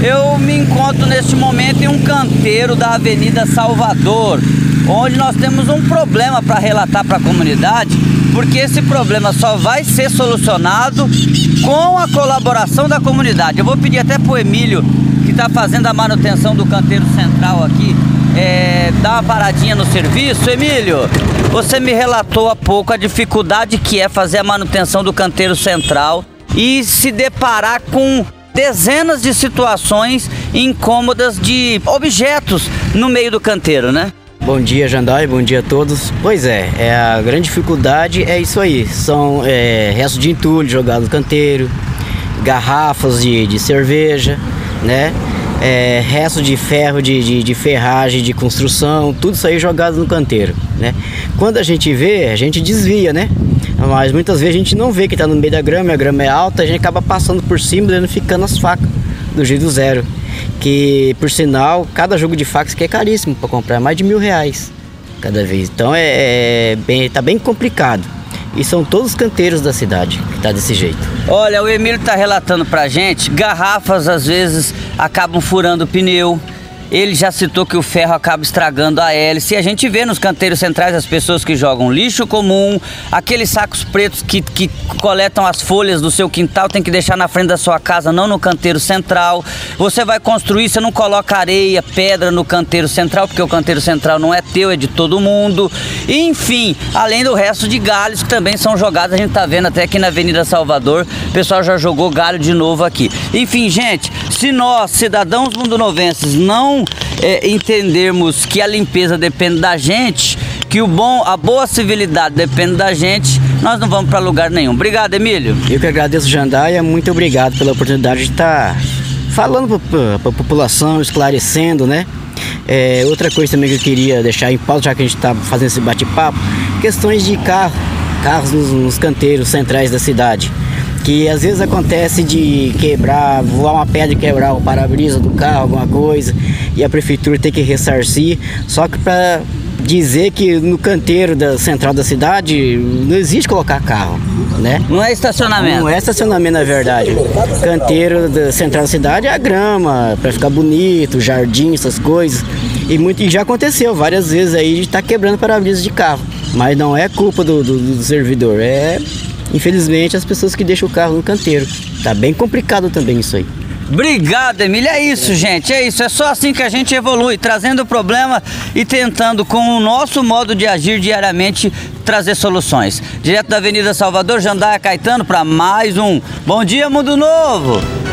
Eu me encontro neste momento em um canteiro da Avenida Salvador, onde nós temos um problema para relatar para a comunidade, porque esse problema só vai ser solucionado com a colaboração da comunidade. Eu vou pedir até para o Emílio, que está fazendo a manutenção do canteiro central aqui, é, dar uma paradinha no serviço. Emílio, você me relatou há pouco a dificuldade que é fazer a manutenção do canteiro central e se deparar com dezenas de situações incômodas de objetos no meio do canteiro, né? Bom dia, Jandai, bom dia a todos. Pois é, é a grande dificuldade é isso aí. São é, restos de entulho jogado no canteiro, garrafas de, de cerveja, né? É, resto de ferro, de, de, de, ferragem, de construção, tudo isso aí jogado no canteiro, né? Quando a gente vê, a gente desvia, né? Mas muitas vezes a gente não vê que está no meio da grama, a grama é alta, a gente acaba passando por cima e ficando as facas do jeito zero. Que por sinal, cada jogo de facas que é caríssimo para comprar, mais de mil reais cada vez. Então é, é bem, tá bem complicado. E são todos os canteiros da cidade que tá desse jeito. Olha, o Emílio tá relatando pra gente, garrafas às vezes acabam furando o pneu ele já citou que o ferro acaba estragando a hélice. A gente vê nos canteiros centrais as pessoas que jogam lixo comum, aqueles sacos pretos que, que coletam as folhas do seu quintal, tem que deixar na frente da sua casa, não no canteiro central. Você vai construir, você não coloca areia, pedra no canteiro central, porque o canteiro central não é teu, é de todo mundo. Enfim, além do resto de galhos que também são jogados, a gente tá vendo até aqui na Avenida Salvador, o pessoal já jogou galho de novo aqui. Enfim, gente, se nós, cidadãos mundonovenses, não é, entendermos que a limpeza depende da gente, que o bom, a boa civilidade depende da gente, nós não vamos para lugar nenhum. Obrigado, Emílio. Eu que agradeço, Jandaia. Muito obrigado pela oportunidade de estar falando para a população, esclarecendo, né? É, outra coisa também que eu queria deixar em pauta, já que a gente está fazendo esse bate-papo, questões de carro, carros nos, nos canteiros centrais da cidade que às vezes acontece de quebrar, voar uma pedra e quebrar o para-brisa do carro, alguma coisa, e a prefeitura tem que ressarcir. Só que para dizer que no canteiro da central da cidade não existe colocar carro, né? Não é estacionamento. Não é estacionamento na verdade. Canteiro da central da cidade é a grama para ficar bonito, jardim, essas coisas. E muito e já aconteceu várias vezes aí de estar tá quebrando para-brisa de carro, mas não é culpa do, do, do servidor, é infelizmente, as pessoas que deixam o carro no canteiro. Tá bem complicado também isso aí. Obrigado, Emília. É isso, gente. É isso. É só assim que a gente evolui, trazendo o problema e tentando, com o nosso modo de agir diariamente, trazer soluções. Direto da Avenida Salvador, Jandaia Caetano, para mais um Bom Dia Mundo Novo.